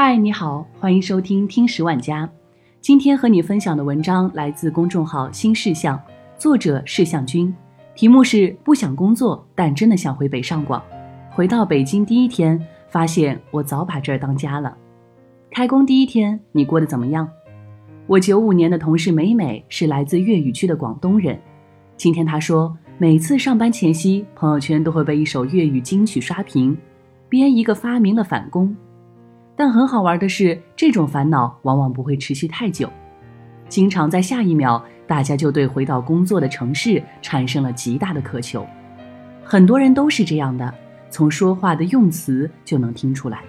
嗨，你好，欢迎收听听十万家。今天和你分享的文章来自公众号新事项，作者是向君，题目是不想工作，但真的想回北上广。回到北京第一天，发现我早把这儿当家了。开工第一天，你过得怎么样？我九五年的同事美美是来自粤语区的广东人。今天她说，每次上班前夕，朋友圈都会被一首粤语金曲刷屏，编一个发明了返工。但很好玩的是，这种烦恼往往不会持续太久，经常在下一秒，大家就对回到工作的城市产生了极大的渴求。很多人都是这样的，从说话的用词就能听出来。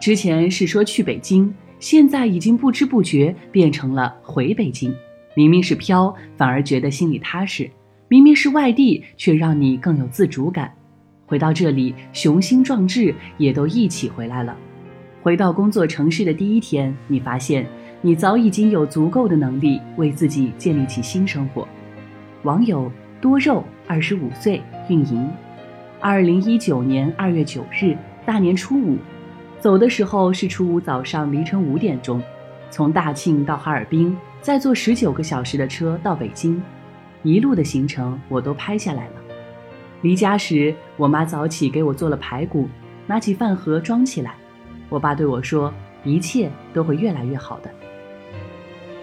之前是说去北京。现在已经不知不觉变成了回北京，明明是飘，反而觉得心里踏实；明明是外地，却让你更有自主感。回到这里，雄心壮志也都一起回来了。回到工作城市的第一天，你发现你早已经有足够的能力为自己建立起新生活。网友多肉，二十五岁，运营，二零一九年二月九日，大年初五。走的时候是初五早上凌晨五点钟，从大庆到哈尔滨，再坐十九个小时的车到北京，一路的行程我都拍下来了。离家时，我妈早起给我做了排骨，拿起饭盒装起来。我爸对我说：“一切都会越来越好的。”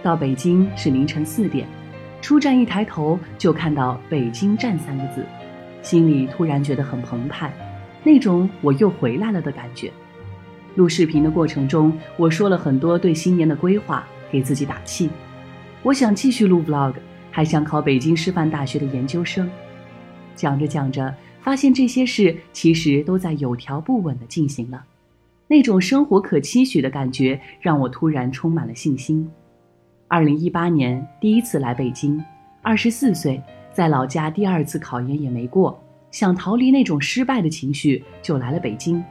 到北京是凌晨四点，出站一抬头就看到“北京站”三个字，心里突然觉得很澎湃，那种我又回来了的感觉。录视频的过程中，我说了很多对新年的规划，给自己打气。我想继续录 vlog，还想考北京师范大学的研究生。讲着讲着，发现这些事其实都在有条不紊地进行了。那种生活可期许的感觉，让我突然充满了信心。二零一八年第一次来北京，二十四岁，在老家第二次考研也没过，想逃离那种失败的情绪，就来了北京。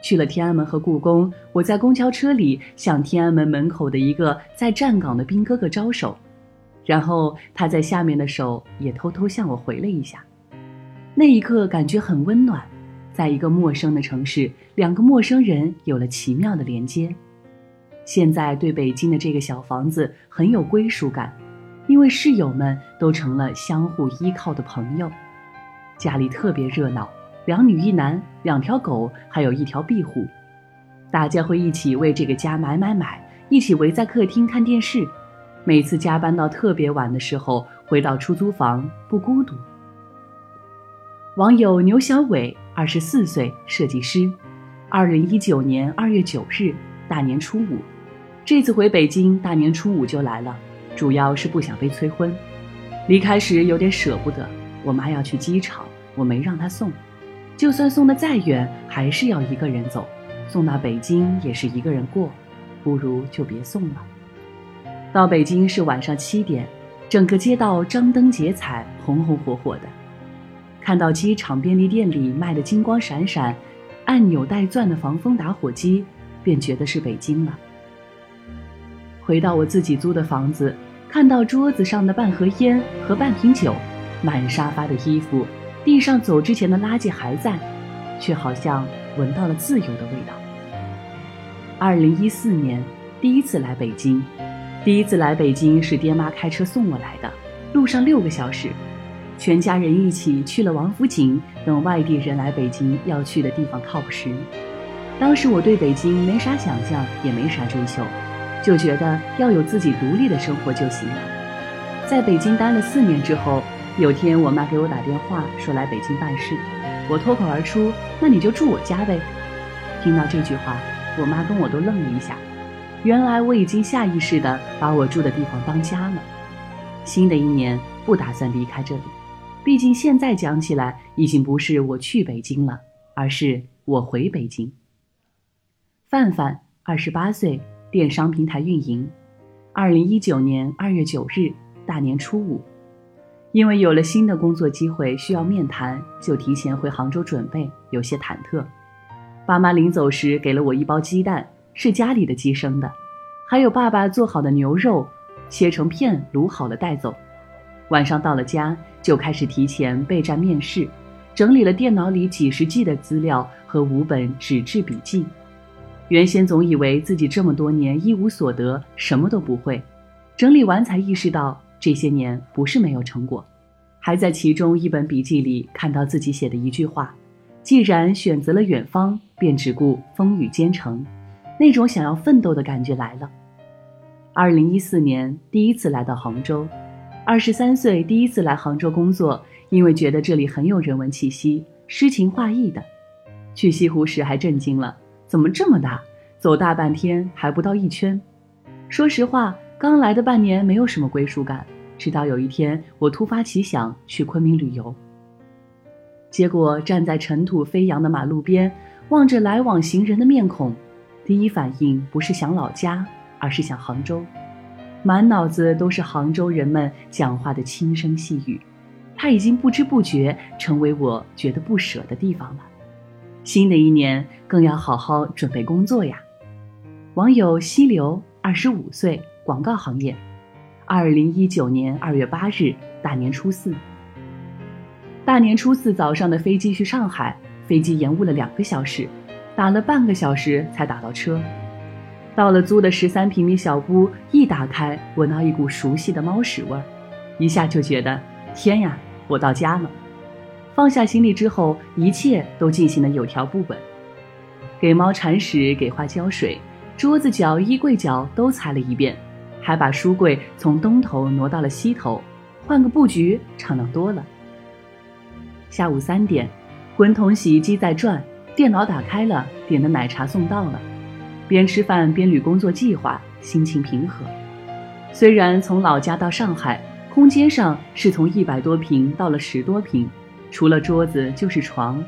去了天安门和故宫，我在公交车里向天安门门口的一个在站岗的兵哥哥招手，然后他在下面的手也偷偷向我回了一下。那一刻感觉很温暖，在一个陌生的城市，两个陌生人有了奇妙的连接。现在对北京的这个小房子很有归属感，因为室友们都成了相互依靠的朋友，家里特别热闹。两女一男，两条狗，还有一条壁虎，大家会一起为这个家买买买，一起围在客厅看电视。每次加班到特别晚的时候，回到出租房不孤独。网友牛小伟，二十四岁，设计师，二零一九年二月九日，大年初五，这次回北京，大年初五就来了，主要是不想被催婚。离开时有点舍不得，我妈要去机场，我没让她送。就算送的再远，还是要一个人走；送到北京也是一个人过，不如就别送了。到北京是晚上七点，整个街道张灯结彩，红红火火的。看到机场便利店里卖的金光闪闪、按钮带钻的防风打火机，便觉得是北京了。回到我自己租的房子，看到桌子上的半盒烟和半瓶酒，满沙发的衣服。地上走之前的垃圾还在，却好像闻到了自由的味道。二零一四年第一次来北京，第一次来北京是爹妈开车送我来的，路上六个小时，全家人一起去了王府井等外地人来北京要去的地方 top 十。当时我对北京没啥想象，也没啥追求，就觉得要有自己独立的生活就行了。在北京待了四年之后。有天，我妈给我打电话说来北京办事，我脱口而出：“那你就住我家呗。”听到这句话，我妈跟我都愣了一下。原来我已经下意识地把我住的地方当家了。新的一年不打算离开这里，毕竟现在讲起来已经不是我去北京了，而是我回北京。范范，二十八岁，电商平台运营，二零一九年二月九日，大年初五。因为有了新的工作机会，需要面谈，就提前回杭州准备，有些忐忑。爸妈临走时给了我一包鸡蛋，是家里的鸡生的，还有爸爸做好的牛肉，切成片卤好了带走。晚上到了家，就开始提前备战面试，整理了电脑里几十 G 的资料和五本纸质笔记。原先总以为自己这么多年一无所得，什么都不会，整理完才意识到这些年不是没有成果，还在其中一本笔记里看到自己写的一句话：既然选择了远方，便只顾风雨兼程。那种想要奋斗的感觉来了。二零一四年第一次来到杭州，二十三岁第一次来杭州工作，因为觉得这里很有人文气息，诗情画意的。去西湖时还震惊了，怎么这么大？走大半天还不到一圈。说实话，刚来的半年没有什么归属感，直到有一天我突发奇想去昆明旅游，结果站在尘土飞扬的马路边，望着来往行人的面孔。第一反应不是想老家，而是想杭州，满脑子都是杭州人们讲话的轻声细语，它已经不知不觉成为我觉得不舍的地方了。新的一年更要好好准备工作呀。网友溪流，二十五岁，广告行业，二零一九年二月八日，大年初四。大年初四早上的飞机去上海，飞机延误了两个小时。打了半个小时才打到车，到了租的十三平米小屋，一打开闻到一股熟悉的猫屎味儿，一下就觉得天呀，我到家了。放下行李之后，一切都进行的有条不紊，给猫铲屎，给花浇水，桌子角、衣柜角都擦了一遍，还把书柜从东头挪到了西头，换个布局敞亮多了。下午三点，滚筒洗衣机在转。电脑打开了，点的奶茶送到了，边吃饭边捋工作计划，心情平和。虽然从老家到上海，空间上是从一百多平到了十多平，除了桌子就是床，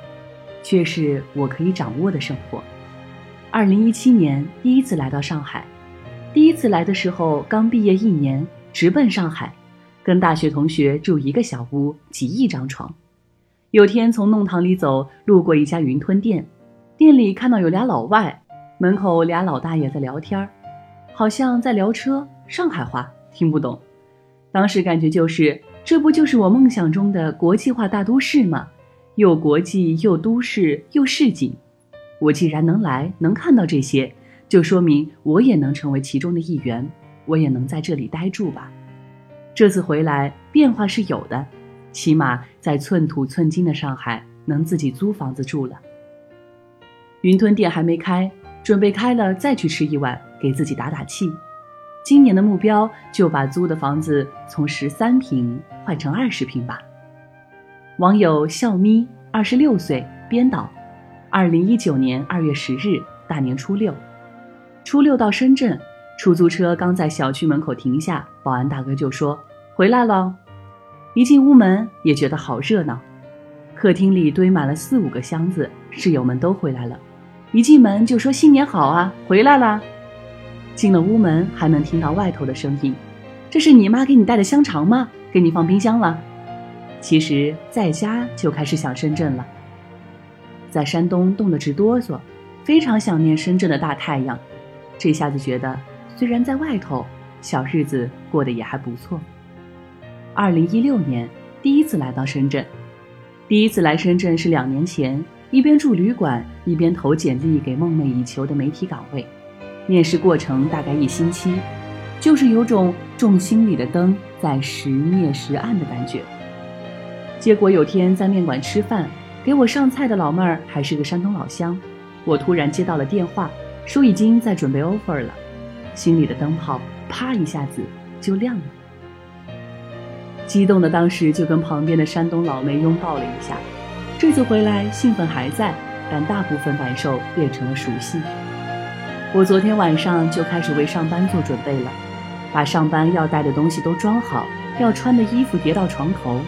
却是我可以掌握的生活。二零一七年第一次来到上海，第一次来的时候刚毕业一年，直奔上海，跟大学同学住一个小屋，挤一张床。有天从弄堂里走，路过一家云吞店，店里看到有俩老外，门口俩老大爷在聊天好像在聊车，上海话听不懂。当时感觉就是，这不就是我梦想中的国际化大都市吗？又国际又都市又市井。我既然能来，能看到这些，就说明我也能成为其中的一员，我也能在这里待住吧。这次回来，变化是有的。起码在寸土寸金的上海，能自己租房子住了。云吞店还没开，准备开了再去吃一碗，给自己打打气。今年的目标就把租的房子从十三平换成二十平吧。网友笑咪，二十六岁，编导，二零一九年二月十日，大年初六，初六到深圳，出租车刚在小区门口停下，保安大哥就说：“回来了。”一进屋门也觉得好热闹，客厅里堆满了四五个箱子，室友们都回来了，一进门就说新年好啊，回来啦。进了屋门还能听到外头的声音，这是你妈给你带的香肠吗？给你放冰箱了。其实在家就开始想深圳了，在山东冻得直哆嗦，非常想念深圳的大太阳，这下子觉得虽然在外头，小日子过得也还不错。二零一六年第一次来到深圳，第一次来深圳是两年前，一边住旅馆一边投简历给梦寐以求的媒体岗位。面试过程大概一星期，就是有种众心里的灯在时灭时暗的感觉。结果有天在面馆吃饭，给我上菜的老妹儿还是个山东老乡，我突然接到了电话，说已经在准备 offer 了，心里的灯泡啪一下子就亮了。激动的当时就跟旁边的山东老妹拥抱了一下，这次回来兴奋还在，但大部分感受变成了熟悉。我昨天晚上就开始为上班做准备了，把上班要带的东西都装好，要穿的衣服叠到床头，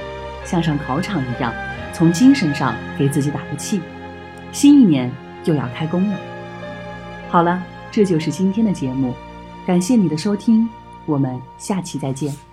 像上考场一样，从精神上给自己打个气。新一年又要开工了。好了，这就是今天的节目，感谢你的收听，我们下期再见。